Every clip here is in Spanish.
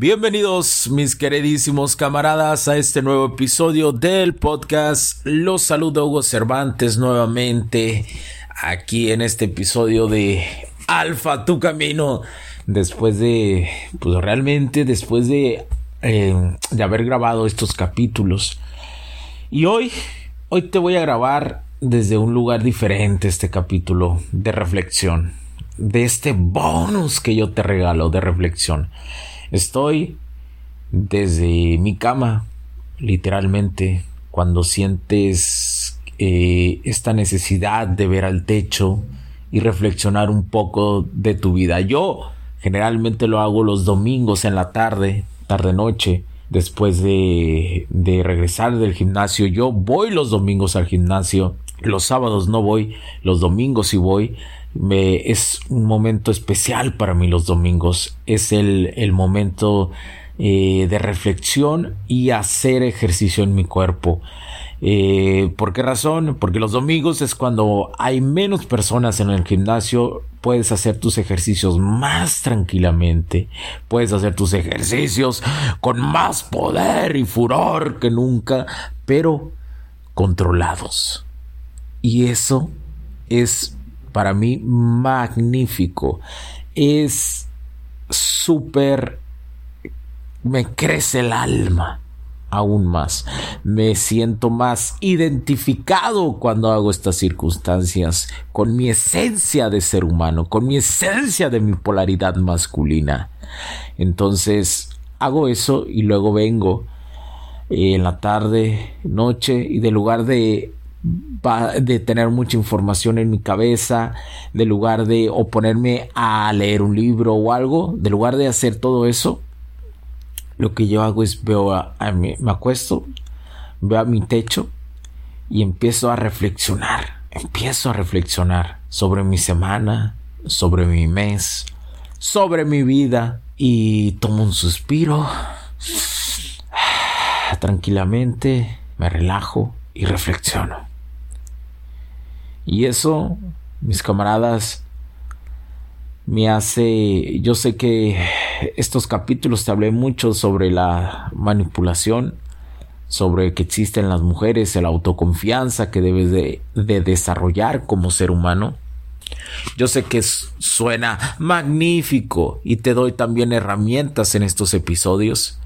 Bienvenidos mis queridísimos camaradas a este nuevo episodio del podcast. Los saludo Hugo Cervantes nuevamente aquí en este episodio de Alfa Tu Camino. Después de, pues realmente después de, eh, de haber grabado estos capítulos. Y hoy, hoy te voy a grabar desde un lugar diferente este capítulo de reflexión. De este bonus que yo te regalo de reflexión. Estoy desde mi cama, literalmente, cuando sientes eh, esta necesidad de ver al techo y reflexionar un poco de tu vida. Yo generalmente lo hago los domingos en la tarde, tarde-noche, después de, de regresar del gimnasio. Yo voy los domingos al gimnasio, los sábados no voy, los domingos sí voy me, es un momento especial para mí los domingos. Es el, momento eh, de reflexión y hacer ejercicio en mi cuerpo. Eh, ¿Por qué razón? Porque los domingos es cuando hay menos personas en el gimnasio, puedes hacer tus ejercicios más tranquilamente, puedes hacer tus ejercicios con más poder y furor que nunca, pero controlados. Y eso es para mí magnífico. Es súper... me crece el alma aún más. Me siento más identificado cuando hago estas circunstancias con mi esencia de ser humano, con mi esencia de mi polaridad masculina. Entonces hago eso y luego vengo en la tarde, noche y de lugar de de tener mucha información en mi cabeza, de lugar de o ponerme a leer un libro o algo, de lugar de hacer todo eso, lo que yo hago es veo a, me acuesto, veo a mi techo y empiezo a reflexionar, empiezo a reflexionar sobre mi semana, sobre mi mes, sobre mi vida y tomo un suspiro tranquilamente, me relajo y reflexiono. Y eso, mis camaradas, me hace, yo sé que estos capítulos te hablé mucho sobre la manipulación, sobre que existen las mujeres, la autoconfianza que debes de, de desarrollar como ser humano. Yo sé que suena magnífico y te doy también herramientas en estos episodios.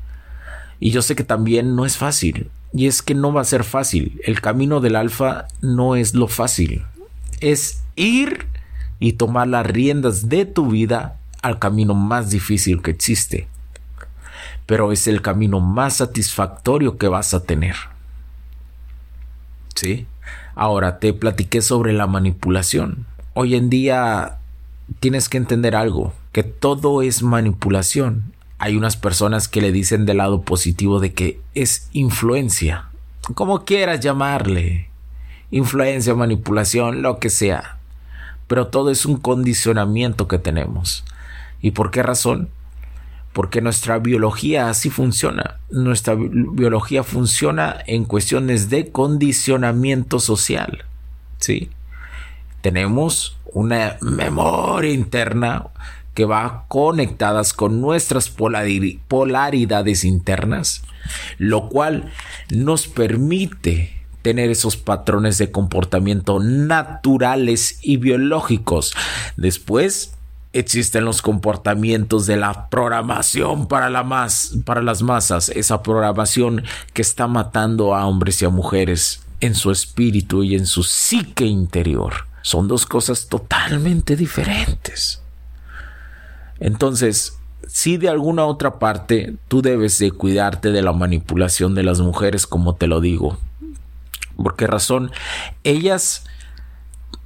Y yo sé que también no es fácil. Y es que no va a ser fácil. El camino del alfa no es lo fácil es ir y tomar las riendas de tu vida al camino más difícil que existe. Pero es el camino más satisfactorio que vas a tener. ¿Sí? Ahora te platiqué sobre la manipulación. Hoy en día tienes que entender algo, que todo es manipulación. Hay unas personas que le dicen del lado positivo de que es influencia, como quieras llamarle influencia, manipulación, lo que sea. Pero todo es un condicionamiento que tenemos. ¿Y por qué razón? Porque nuestra biología así funciona. Nuestra biología funciona en cuestiones de condicionamiento social. ¿Sí? Tenemos una memoria interna, que va conectadas con nuestras polaridades internas, lo cual nos permite tener esos patrones de comportamiento naturales y biológicos. Después existen los comportamientos de la programación para, la para las masas, esa programación que está matando a hombres y a mujeres en su espíritu y en su psique interior. Son dos cosas totalmente diferentes. Entonces, si de alguna otra parte tú debes de cuidarte de la manipulación de las mujeres, como te lo digo, ¿Por qué razón? Ellas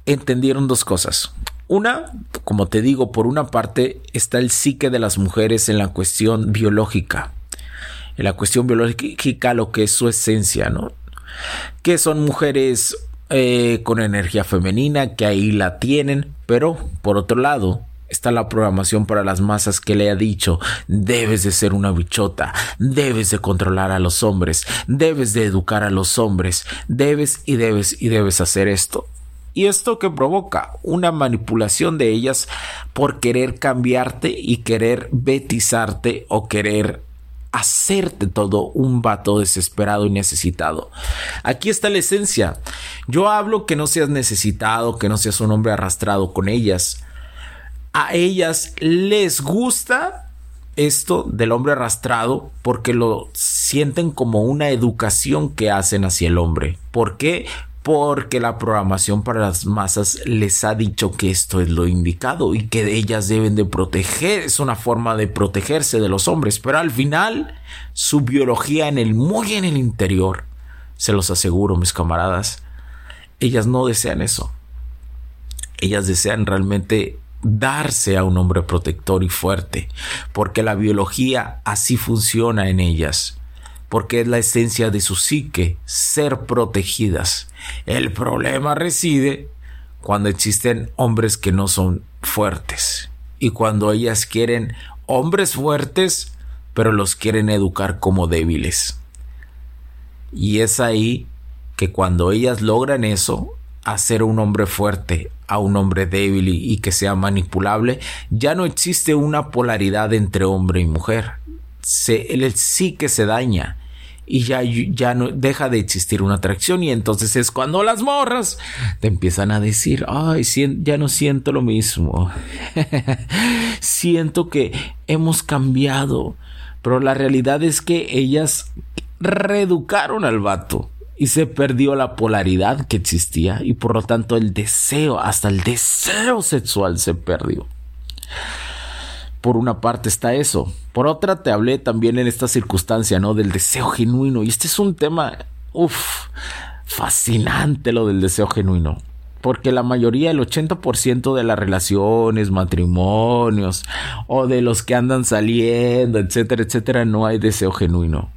entendieron dos cosas. Una, como te digo, por una parte está el psique de las mujeres en la cuestión biológica. En la cuestión biológica, lo que es su esencia, ¿no? Que son mujeres eh, con energía femenina, que ahí la tienen, pero por otro lado, está la programación para las masas que le ha dicho debes de ser una bichota, debes de controlar a los hombres, debes de educar a los hombres, debes y debes y debes hacer esto. Y esto que provoca una manipulación de ellas por querer cambiarte y querer betizarte o querer hacerte todo un vato desesperado y necesitado. Aquí está la esencia. Yo hablo que no seas necesitado, que no seas un hombre arrastrado con ellas a ellas les gusta esto del hombre arrastrado porque lo sienten como una educación que hacen hacia el hombre. ¿Por qué? Porque la programación para las masas les ha dicho que esto es lo indicado y que ellas deben de proteger, es una forma de protegerse de los hombres, pero al final su biología en el muy en el interior, se los aseguro mis camaradas, ellas no desean eso. Ellas desean realmente darse a un hombre protector y fuerte, porque la biología así funciona en ellas, porque es la esencia de su psique ser protegidas. El problema reside cuando existen hombres que no son fuertes y cuando ellas quieren hombres fuertes, pero los quieren educar como débiles. Y es ahí que cuando ellas logran eso, hacer un hombre fuerte a un hombre débil y, que sea manipulable, ya no existe una polaridad entre hombre y mujer. Se, el sí que se daña y ya, ya no deja de existir una atracción y entonces es cuando las morras te empiezan a decir, ay, ya no siento lo mismo, siento que hemos cambiado, pero la realidad es que ellas reeducaron al vato y se perdió la polaridad que existía y por lo tanto el deseo, hasta el deseo sexual se perdió. Por una parte está eso. Por otra te hablé también en esta circunstancia, ¿no? Del deseo genuino. Y este es un tema, uff, fascinante lo del deseo genuino. Porque la mayoría, el 80% de las relaciones, matrimonios o de los que andan saliendo, etcétera, etcétera, no hay deseo genuino.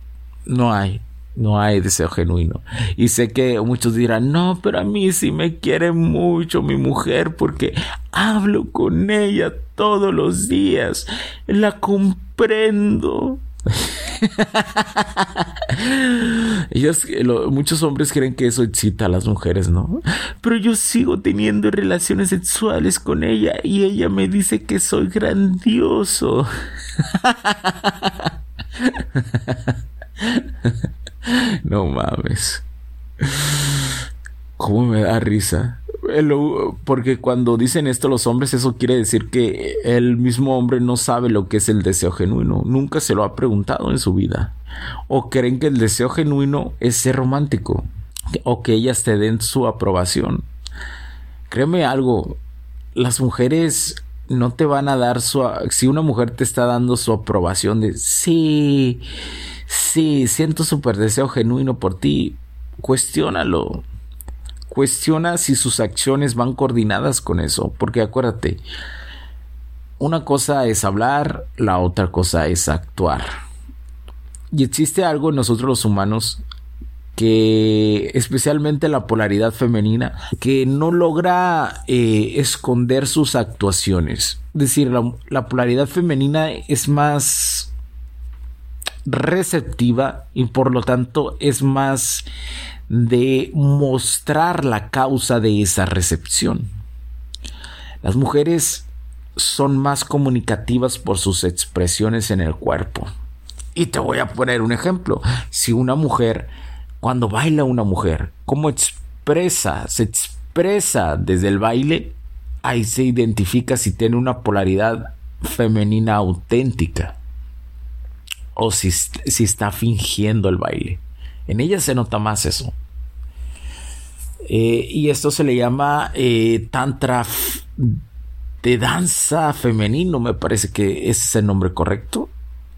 No hay. No hay deseo genuino. Y sé que muchos dirán, no, pero a mí sí me quiere mucho mi mujer porque hablo con ella todos los días. La comprendo. Ellos, muchos hombres creen que eso excita a las mujeres, ¿no? Pero yo sigo teniendo relaciones sexuales con ella y ella me dice que soy grandioso. No mames. ¿Cómo me da risa? Porque cuando dicen esto los hombres, eso quiere decir que el mismo hombre no sabe lo que es el deseo genuino. Nunca se lo ha preguntado en su vida. O creen que el deseo genuino es ser romántico. O que ellas te den su aprobación. Créeme algo. Las mujeres no te van a dar su... Si una mujer te está dando su aprobación de... Sí Sí, siento súper deseo genuino por ti. Cuestiónalo. Cuestiona si sus acciones van coordinadas con eso. Porque acuérdate, una cosa es hablar, la otra cosa es actuar. Y existe algo en nosotros los humanos que especialmente la polaridad femenina, que no logra eh, esconder sus actuaciones. Es decir, la polaridad femenina es más receptiva y por lo tanto es más de mostrar la causa de esa recepción. Las mujeres son más comunicativas por sus expresiones en el cuerpo. Y te voy a poner un ejemplo. Si una mujer, cuando baila una mujer, ¿cómo expresa? Se expresa desde el baile, ahí se identifica si tiene una polaridad femenina auténtica o si, si está fingiendo el baile. En ella se nota más eso. Eh, y esto se le llama eh, tantra de danza femenino, me parece que ese es el nombre correcto.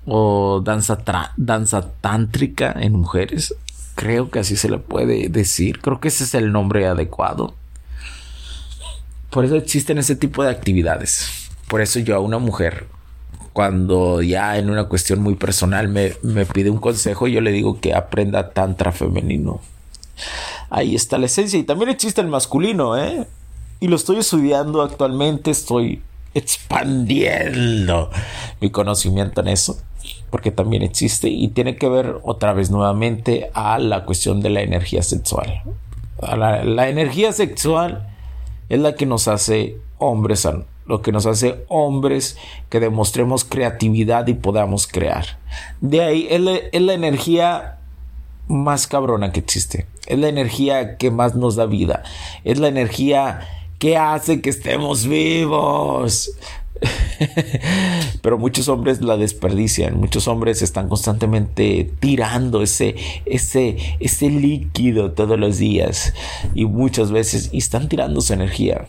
O danza, danza tántrica en mujeres. Creo que así se le puede decir. Creo que ese es el nombre adecuado. Por eso existen ese tipo de actividades. Por eso yo a una mujer, cuando ya en una cuestión muy personal me, me pide un consejo, yo le digo que aprenda tantra femenino. Ahí está la esencia. Y también existe el masculino, ¿eh? y lo estoy estudiando actualmente, estoy expandiendo mi conocimiento en eso, porque también existe y tiene que ver otra vez nuevamente a la cuestión de la energía sexual. La, la, energía sexual es la que nos hace hombres, lo que nos hace hombres que demostremos creatividad y podamos crear. De ahí es la, energía más cabrona que existe. Es la energía que más nos da vida. Es la energía ¿Qué hace que estemos vivos? Pero muchos hombres la desperdician, muchos hombres están constantemente tirando ese, ese, ese líquido todos los días y muchas veces están tirando su energía.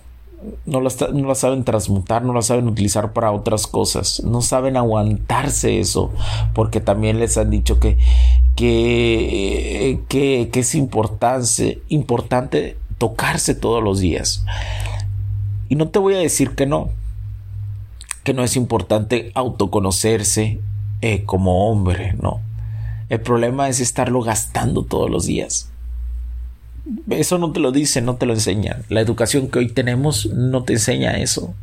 No la, no saben transmutar, no la saben utilizar para otras cosas, no saben aguantarse eso, porque también les han dicho que, que, que, que es importante, importante tocarse todos los días. Y no te voy a decir que no, que no es importante autoconocerse eh, como hombre, no. El problema es estarlo gastando todos los días. Eso no te lo dicen, no te lo enseñan. La educación que hoy tenemos no te enseña eso.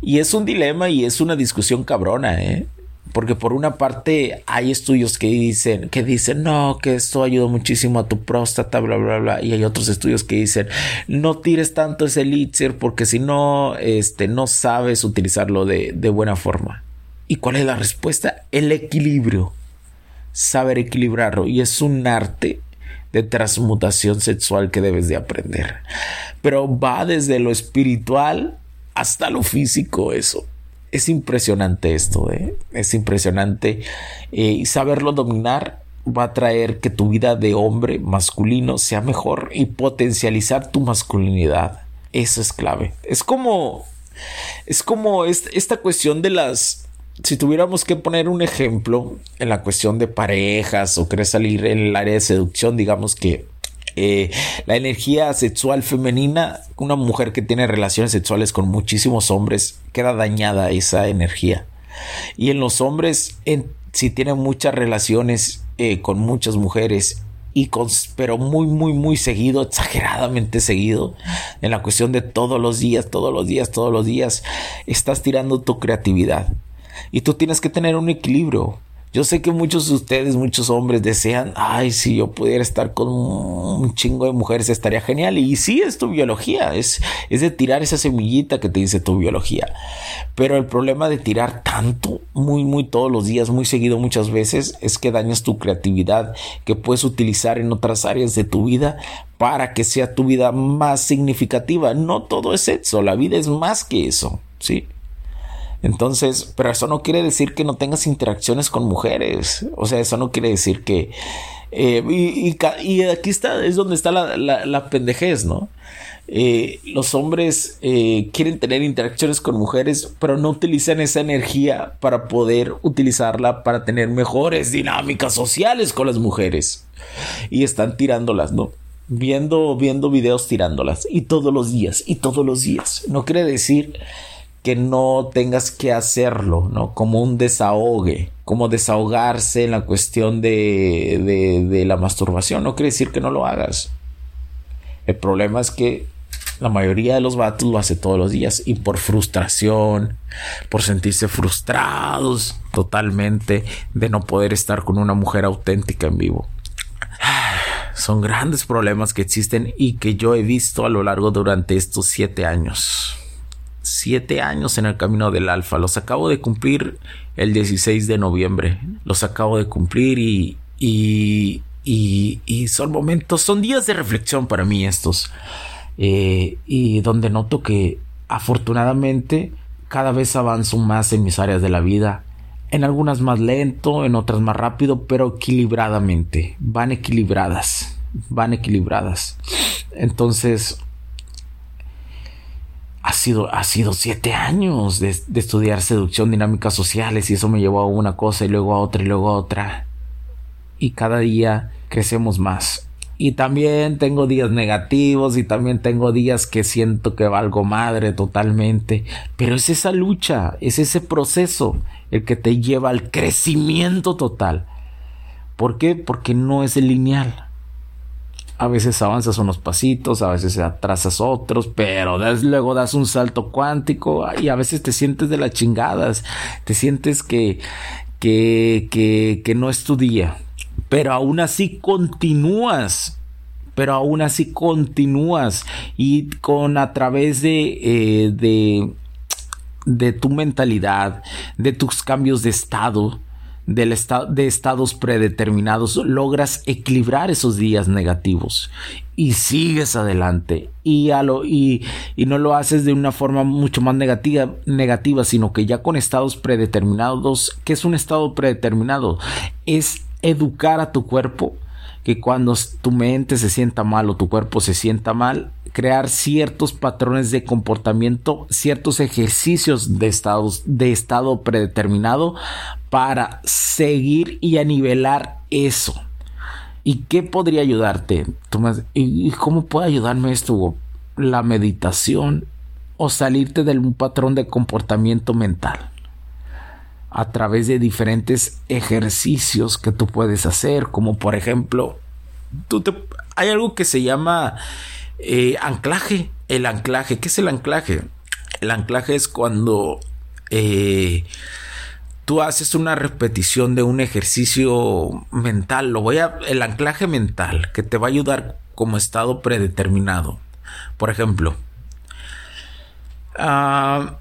Y es un dilema y es una discusión cabrona, ¿eh? Porque por una parte hay estudios que dicen, que dicen, no, que esto ayuda muchísimo a tu próstata, bla, bla, bla. Y hay otros estudios que dicen, no tires tanto ese elixir porque si no, este, no sabes utilizarlo de, de buena forma. ¿Y cuál es la respuesta? El equilibrio. Saber equilibrarlo. Y es un arte de transmutación sexual que debes de aprender. Pero va desde lo espiritual hasta lo físico eso es impresionante esto, ¿eh? es impresionante. Eh, y saberlo dominar va a traer que tu vida de hombre masculino sea mejor y potencializar tu masculinidad. Eso es clave. Es como, es como esta cuestión de las, si tuviéramos que poner un ejemplo en la cuestión de parejas o querer salir en el área de seducción, digamos que eh, la energía sexual femenina, una mujer que tiene relaciones sexuales con muchísimos hombres, queda dañada esa energía. Y en los hombres, si tienen muchas relaciones eh, con muchas mujeres, y con, pero muy, muy, muy seguido, exageradamente seguido, en la cuestión de todos los días, todos los días, todos los días, estás tirando tu creatividad. Y tú tienes que tener un equilibrio. Yo sé que muchos de ustedes, muchos hombres desean, ay, si yo pudiera estar con un chingo de mujeres estaría genial. Y sí, es tu biología, es, es de tirar esa semillita que te dice tu biología. Pero el problema de tirar tanto, muy, muy todos los días, muy seguido muchas veces, es que dañas tu creatividad que puedes utilizar en otras áreas de tu vida para que sea tu vida más significativa. No todo es sexo, la vida es más que eso, ¿sí? Entonces, pero eso no quiere decir que no tengas interacciones con mujeres. O sea, eso no quiere decir que... Eh, y, aquí está, es donde está la, la, pendejez, ¿no? Eh, los hombres eh, quieren tener interacciones con mujeres, pero no utilizan esa energía para poder utilizarla para tener mejores dinámicas sociales con las mujeres. Y están tirándolas, ¿no? Viendo, viendo videos tirándolas. Y todos los días, y todos los días. No quiere decir que no tengas que hacerlo, ¿no? Como un desahogue, como desahogarse en la cuestión de, de, la masturbación. No quiere decir que no lo hagas. El problema es que la mayoría de los vatos lo hace todos los días y por frustración, por sentirse frustrados totalmente de no poder estar con una mujer auténtica en vivo. Son grandes problemas que existen y que yo he visto a lo largo durante estos siete años siete años en el camino del alfa. Los acabo de cumplir el 16 de noviembre. Los acabo de cumplir y, y, y, son momentos, son días de reflexión para mí estos. Eh, y donde noto que afortunadamente cada vez avanzo más en mis áreas de la vida. En algunas más lento, en otras más rápido, pero equilibradamente. Van equilibradas. Van equilibradas. Entonces, ha sido, ha sido siete años de, de, estudiar seducción, dinámicas sociales y eso me llevó a una cosa y luego a otra y luego a otra. Y cada día crecemos más. Y también tengo días negativos y también tengo días que siento que valgo madre totalmente. Pero es esa lucha, es ese proceso el que te lleva al crecimiento total. ¿Por qué? Porque no es lineal a veces avanzas unos pasitos, a veces atrasas otros, pero luego das un salto cuántico y a veces te sientes de las chingadas, te sientes que, que, que, no es tu día, pero aún así continúas pero aún así continúas y con a través de, eh, de, de tu mentalidad, de tus cambios de estado, del de estados predeterminados, logras equilibrar esos días negativos y sigues adelante y, y, y, no lo haces de una forma mucho más negativa, negativa, sino que ya con estados predeterminados, ¿qué es un estado predeterminado? Es educar a tu cuerpo que cuando tu mente se sienta mal o tu cuerpo se sienta mal, crear ciertos patrones de comportamiento, ciertos ejercicios de, estados, de estado predeterminado para seguir y a nivelar eso. ¿Y qué podría ayudarte? ¿Y cómo puede ayudarme esto? La meditación o salirte de un patrón de comportamiento mental a través de diferentes ejercicios que tú puedes hacer, como por ejemplo, hay algo que se llama eh, anclaje. El anclaje, ¿qué es el anclaje? El anclaje es cuando eh, tú haces una repetición de un ejercicio mental. Lo voy a. El anclaje mental que te va a ayudar como estado predeterminado. Por ejemplo, ah,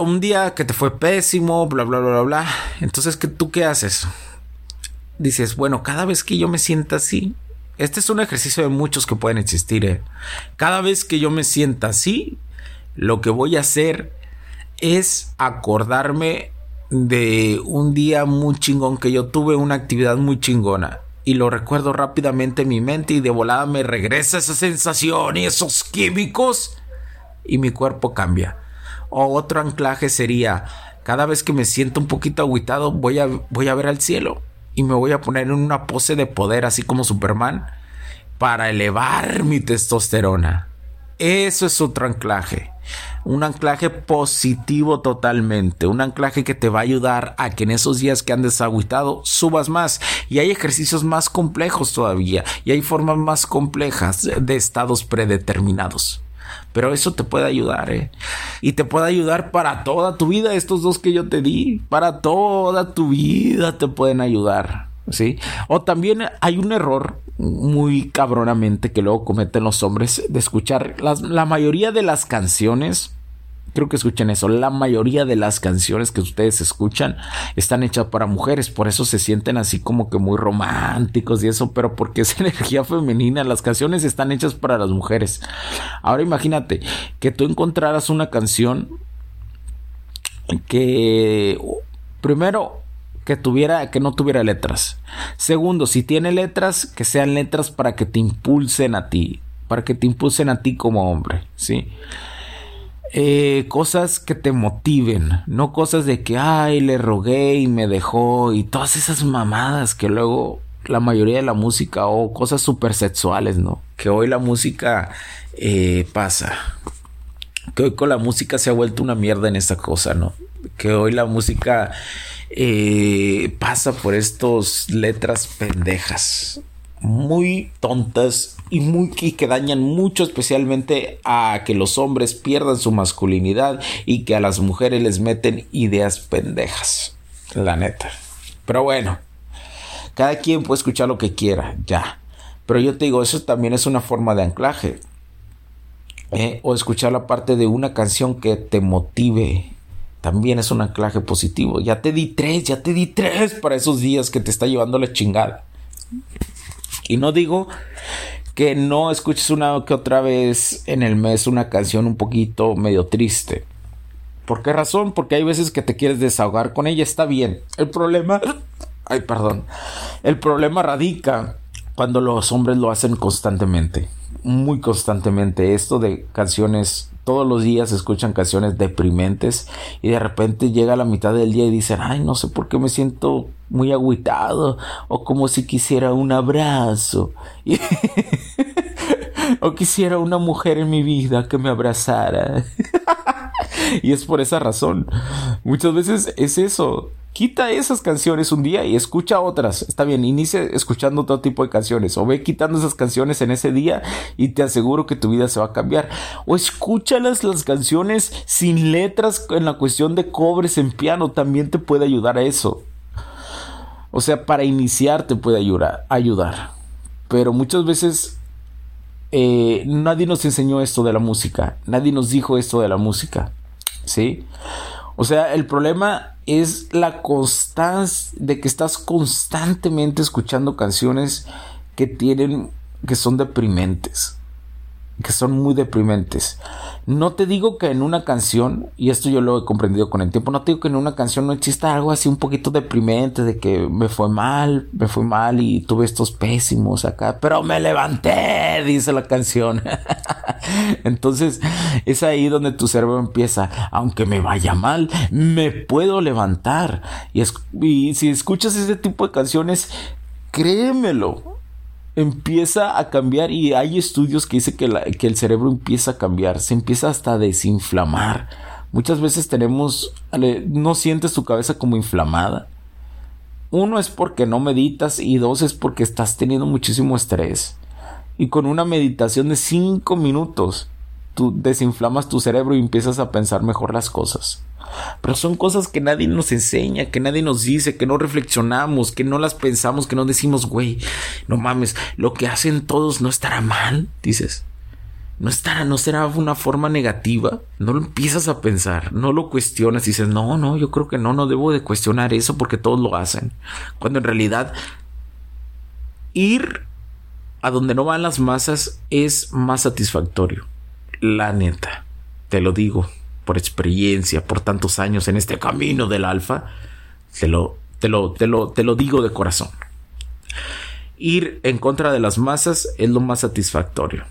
un día que te fue pésimo, bla, bla, bla, bla, bla. Entonces, ¿qué, ¿tú qué haces? Dices, bueno, cada vez que yo me sienta así, este es un ejercicio de muchos que pueden existir. ¿eh? Cada vez que yo me sienta así, lo que voy a hacer es acordarme de un día muy chingón que yo tuve, una actividad muy chingona. Y lo recuerdo rápidamente en mi mente y de volada me regresa esa sensación y esos químicos y mi cuerpo cambia. O otro anclaje sería, cada vez que me siento un poquito agüitado voy a, voy a ver al cielo y me voy a poner en una pose de poder así como Superman para elevar mi testosterona. Eso es otro anclaje. Un anclaje positivo totalmente. Un anclaje que te va a ayudar a que en esos días que andes agüitado subas más. Y hay ejercicios más complejos todavía. Y hay formas más complejas de estados predeterminados. Pero eso te puede ayudar, ¿eh? Y te puede ayudar para toda tu vida. Estos dos que yo te di, para toda tu vida te pueden ayudar. ¿Sí? O también hay un error muy cabronamente que luego cometen los hombres de escuchar la mayoría de las canciones Creo que escuchen eso. La mayoría de las canciones que ustedes escuchan están hechas para mujeres. Por eso se sienten así como que muy románticos y eso. Pero porque es energía femenina. Las canciones están hechas para las mujeres. Ahora imagínate que tú encontraras una canción que primero que tuviera que no tuviera letras. Segundo, si tiene letras, que sean letras para que te impulsen a ti, para que te impulsen a ti como hombre, ¿sí? Eh, cosas que te motiven, no cosas de que, ay, le rogué y me dejó y todas esas mamadas que luego la mayoría de la música o cosas súper sexuales, ¿no? Que hoy la música eh, pasa. Que hoy con la música se ha vuelto una mierda en esta cosa, ¿no? Que hoy la música eh, pasa por estas letras pendejas muy tontas y muy que dañan mucho especialmente a que los hombres pierdan su masculinidad y que a las mujeres les meten ideas pendejas. La neta. Pero bueno, cada quien puede escuchar lo que quiera, ya. Pero yo te digo, eso también es una forma de anclaje. ¿eh? o escuchar la parte de una canción que te motive. También es un anclaje positivo. Ya te di tres, ya te di tres para esos días que te está llevando la chingada. Y no digo que no escuches una que otra vez en el mes una canción un poquito medio triste. ¿Por qué razón? Porque hay veces que te quieres desahogar con ella, está bien. El problema, ay, perdón. El problema radica cuando los hombres lo hacen constantemente, muy constantemente. Esto de canciones, todos los días escuchan canciones deprimentes y de repente llega a la mitad del día y dicen, ay, no sé por qué me siento muy agüitado o como si quisiera un abrazo. o quisiera una mujer en mi vida que me abrazara. y es por esa razón. Muchas veces es eso. Quita esas canciones un día y escucha otras. Está bien, inicia escuchando otro tipo de canciones. O ve quitando esas canciones en ese día y te aseguro que tu vida se va a cambiar. O escúchalas las canciones sin letras en la cuestión de cobres en piano. También te puede ayudar a eso. O sea, para iniciar te puede ayudar. ayudar. Pero muchas veces eh, nadie nos enseñó esto de la música. Nadie nos dijo esto de la música. ¿Sí? O sea, el problema es la constancia de que estás constantemente escuchando canciones que tienen, que son deprimentes que son muy deprimentes. No te digo que en una canción, y esto yo lo he comprendido con el tiempo, no te digo que en una canción no exista algo así un poquito deprimente, de que me fue mal, me fue mal y tuve estos pésimos acá, pero me levanté, dice la canción. Entonces es ahí donde tu cerebro empieza, aunque me vaya mal, me puedo levantar. Y, y si escuchas ese tipo de canciones, créemelo, empieza a cambiar y hay estudios que dicen que, que el cerebro empieza a cambiar, se empieza hasta a desinflamar. Muchas veces tenemos, no sientes tu cabeza como inflamada. Uno es porque no meditas y dos es porque estás teniendo muchísimo estrés. Y con una meditación de cinco minutos, tú desinflamas tu cerebro y empiezas a pensar mejor las cosas. Pero son cosas que nadie nos enseña, que nadie nos dice, que no reflexionamos, que no las pensamos, que no decimos, güey, no mames, lo que hacen todos no estará mal, dices. No estará, no será una forma negativa. No lo empiezas a pensar, no lo cuestionas y dices, no, no, yo creo que no, no debo de cuestionar eso porque todos lo hacen. Cuando en realidad ir a donde no van las masas es más satisfactorio. La neta, te lo digo por experiencia, por tantos años en este camino del alfa, te lo, te lo, te lo, te lo digo de corazón. Ir en contra de las masas es lo más satisfactorio.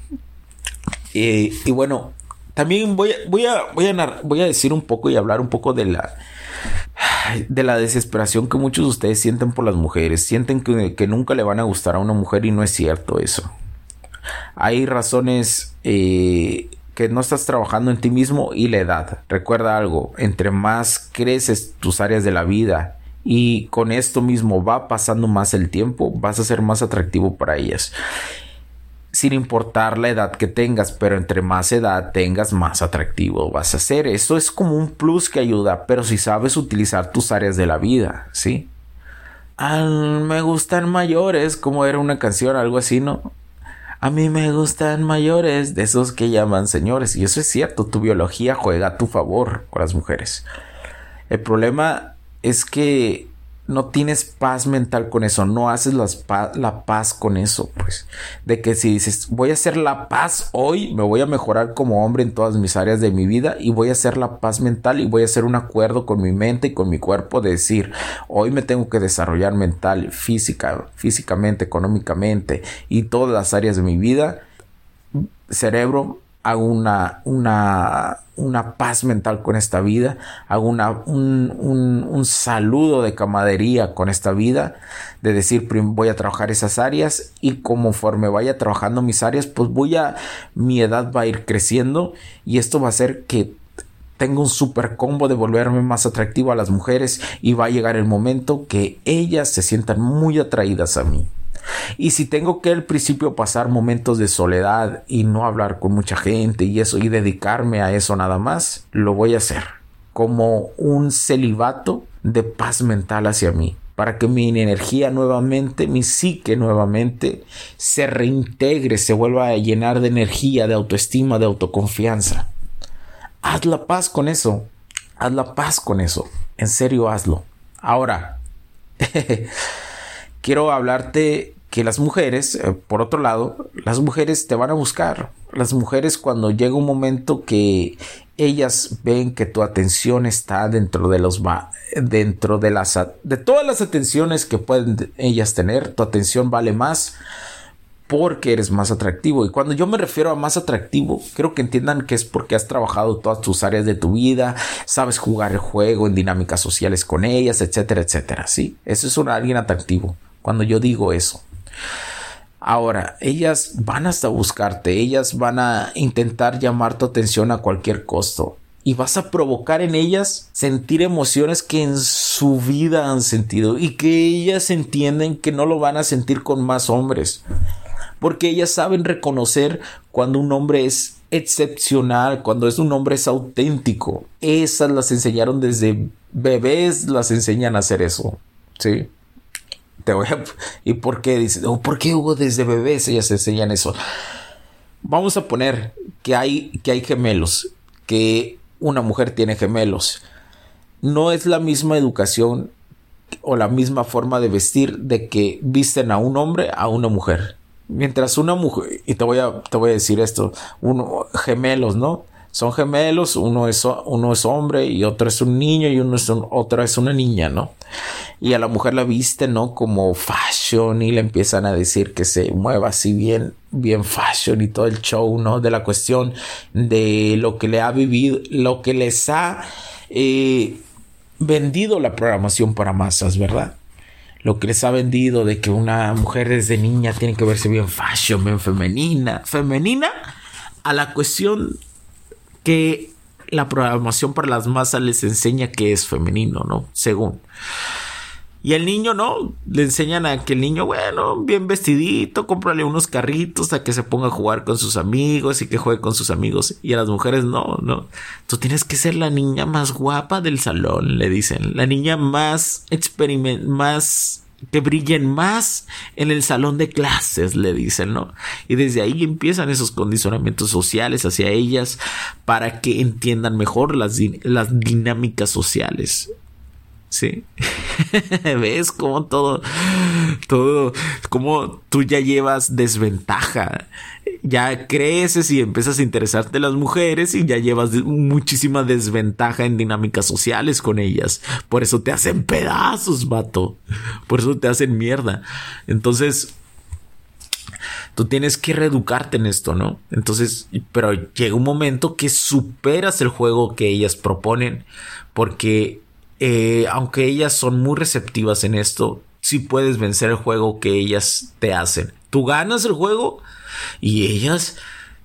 y bueno, también voy voy, a, voy a decir un poco y hablar un poco de la, de la desesperación que muchos de ustedes sienten por las mujeres. Sienten que, que, nunca le van a gustar a una mujer y no es cierto eso. Hay razones eh, que no estás trabajando en ti mismo y la edad. Recuerda algo, entre más creces tus áreas de la vida y con esto mismo va pasando más el tiempo, vas a ser más atractivo para ellas. Sin importar la edad que tengas, pero entre más edad tengas, más atractivo vas a ser. Esto es como un plus que ayuda, pero si sabes utilizar tus áreas de la vida, ¿sí? me gustan mayores, como era una canción, algo así, ¿no? A mí me gustan mayores, de esos que llaman señores. Y eso es cierto, tu biología juega a tu favor con las mujeres. El problema es que no tienes paz mental con eso, no haces la paz con eso, pues. De que si dices, voy a hacer la paz hoy, me voy a mejorar como hombre en todas mis áreas de mi vida y voy a hacer la paz mental y voy a hacer un acuerdo con mi mente y con mi cuerpo de decir, hoy me tengo que desarrollar mental, física, físicamente, económicamente y todas las áreas de mi vida. Cerebro, hago una, una, una paz mental con esta vida, hago una, un, un, un, saludo de camadería con esta vida, de decir, voy a trabajar esas áreas y conforme vaya trabajando mis áreas, pues voy a, mi edad va a ir creciendo y esto va a hacer que tenga un super combo de volverme más atractivo a las mujeres y va a llegar el momento que ellas se sientan muy atraídas a mí. Y si tengo que al principio pasar momentos de soledad y no hablar con mucha gente y eso y dedicarme a eso nada más, lo voy a hacer como un celibato de paz mental hacia mí para que mi energía nuevamente, mi psique nuevamente se reintegre, se vuelva a llenar de energía, de autoestima, de autoconfianza. Haz la paz con eso. Haz la paz con eso. En serio, hazlo. Ahora, quiero hablarte que las mujeres, eh, por otro lado, las mujeres te van a buscar. Las mujeres cuando llega un momento que ellas ven que tu atención está dentro de los dentro de las de todas las atenciones que pueden ellas tener, tu atención vale más porque eres más atractivo. Y cuando yo me refiero a más atractivo, creo que entiendan que es porque has trabajado todas tus áreas de tu vida, sabes jugar el juego en dinámicas sociales con ellas, etcétera, etcétera. Sí, eso es un alguien atractivo. Cuando yo digo eso. Ahora, ellas van hasta buscarte, ellas van a intentar llamar tu atención a cualquier costo y vas a provocar en ellas sentir emociones que en su vida han sentido y que ellas entienden que no lo van a sentir con más hombres. Porque ellas saben reconocer cuando un hombre es excepcional, cuando es un hombre es auténtico. Esas las enseñaron desde bebés, las enseñan a hacer eso. ¿Sí? ¿Y por qué? Dice, oh, ¿por qué hubo desde bebés ellas enseñan eso? Vamos a poner que hay, que hay gemelos, que una mujer tiene gemelos. No es la misma educación o la misma forma de vestir de que visten a un hombre a una mujer. Mientras una mujer, y te voy a, te voy a decir esto, uno, gemelos, ¿no? Son gemelos, uno es, uno es hombre y otro es un niño y uno es otra es una niña, ¿no? Y a la mujer la viste, ¿no? Como fashion y le empiezan a decir que se mueva así bien, bien fashion y todo el show, ¿no? De la cuestión de lo que le ha vivido, lo que les ha eh, vendido la programación para masas, ¿verdad? Lo que les ha vendido de que una mujer desde niña tiene que verse bien fashion, bien femenina, femenina a la cuestión que la programación para las masas les enseña que es femenino, ¿no? Según. Y el niño, ¿no? Le enseñan a que el niño, bueno, bien vestidito, cómprale unos carritos a que se ponga a jugar con sus amigos y que juegue con sus amigos. Y a las mujeres, no, no. Tú tienes que ser la niña más guapa del salón, le dicen. La niña más experiment, más que brillen más en el salón de clases, le dicen, ¿no? Y desde ahí empiezan esos condicionamientos sociales hacia ellas para que entiendan mejor las, dinámicas sociales. ¿Sí? ¿Ves cómo todo, todo, cómo tú ya llevas desventaja? Ya creces y empiezas a interesarte en las mujeres y ya llevas muchísima desventaja en dinámicas sociales con ellas. Por eso te hacen pedazos, vato. Por eso te hacen mierda. Entonces, tú tienes que reeducarte en esto, ¿no? Entonces, pero llega un momento que superas el juego que ellas proponen porque eh, aunque ellas son muy receptivas en esto, sí puedes vencer el juego que ellas te hacen. Tú ganas el juego y ellas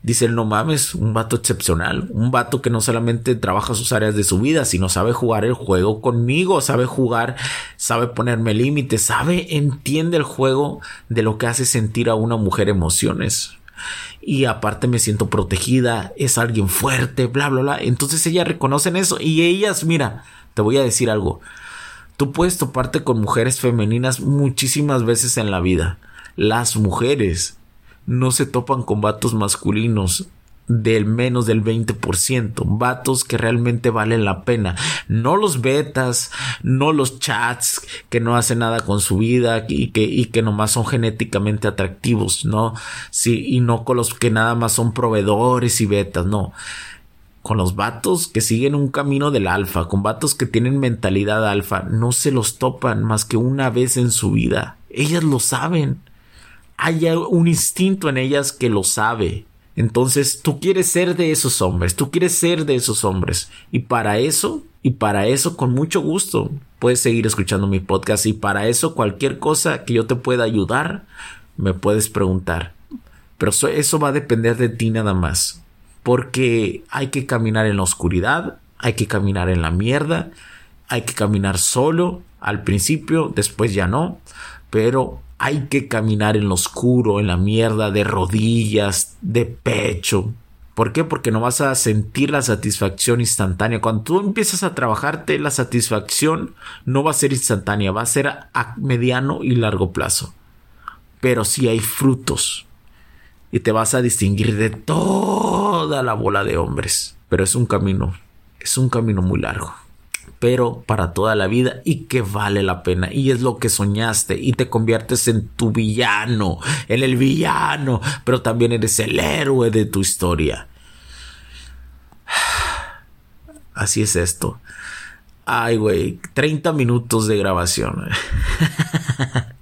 dicen, no mames, un vato excepcional, un vato que no solamente trabaja sus áreas de su vida, sino sabe jugar el juego conmigo, sabe jugar, sabe ponerme límites, sabe, entiende el juego de lo que hace sentir a una mujer emociones. Y aparte me siento protegida, es alguien fuerte, bla, bla, bla. Entonces ellas reconocen eso y ellas, mira, te voy a decir algo. Tú puedes toparte con mujeres femeninas muchísimas veces en la vida. Las mujeres no se topan con vatos masculinos del menos del 20%, vatos que realmente valen la pena, no los betas, no los chats que no hacen nada con su vida y que, y que nomás son genéticamente atractivos, no, sí, y no con los que nada más son proveedores y betas, no con los vatos que siguen un camino del alfa, con vatos que tienen mentalidad alfa, no se los topan más que una vez en su vida. Ellas lo saben. Hay un instinto en ellas que lo sabe. Entonces tú quieres ser de esos hombres, tú quieres ser de esos hombres. Y para eso, y para eso con mucho gusto, puedes seguir escuchando mi podcast. Y para eso cualquier cosa que yo te pueda ayudar, me puedes preguntar. Pero eso va a depender de ti nada más porque hay que caminar en la oscuridad, hay que caminar en la mierda, hay que caminar solo al principio, después ya no, pero hay que caminar en lo oscuro, en la mierda, de rodillas, de pecho, ¿Por qué? Porque no vas a sentir la satisfacción instantánea. Cuando tú empiezas a trabajarte, la satisfacción no va a ser instantánea, va a ser a mediano y largo plazo. Pero sí hay frutos. Y te vas a distinguir de toda la bola de hombres. Pero es un camino, es un camino muy largo pero para toda la vida y que vale la pena y es lo que soñaste y te conviertes en tu villano, en el villano, pero también eres el héroe de tu historia. Así es esto. Ay, güey, 30 minutos de grabación.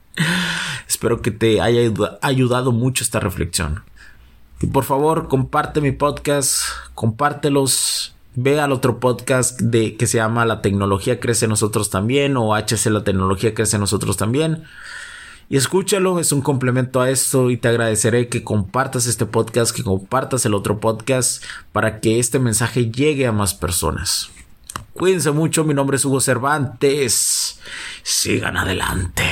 Espero que te haya ayudado mucho esta reflexión. Y por favor, comparte mi podcast, compártelos Ve al otro podcast de que se llama La tecnología crece nosotros también o HC La tecnología crece nosotros también. Y escúchalo, es un complemento a esto y te agradeceré que compartas este podcast, que compartas el otro podcast para que este mensaje llegue a más personas. Cuídense mucho, mi nombre es Hugo Cervantes. Sigan adelante.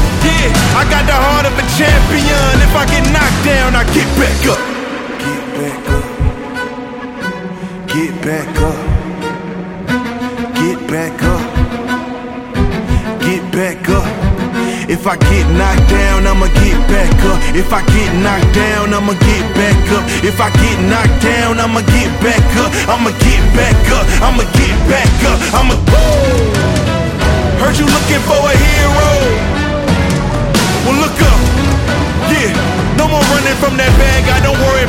Yeah, I got the heart of a champion. If I get knocked down, I get back up. Get back up. Get back up. Get back up. Get back up. If I get knocked down, I'ma get back up. If I get knocked down, I'ma get back up. If I get knocked down, I'ma get back up. I'ma get back up. I'ma get back up. I'ma. Heard you looking for a hero.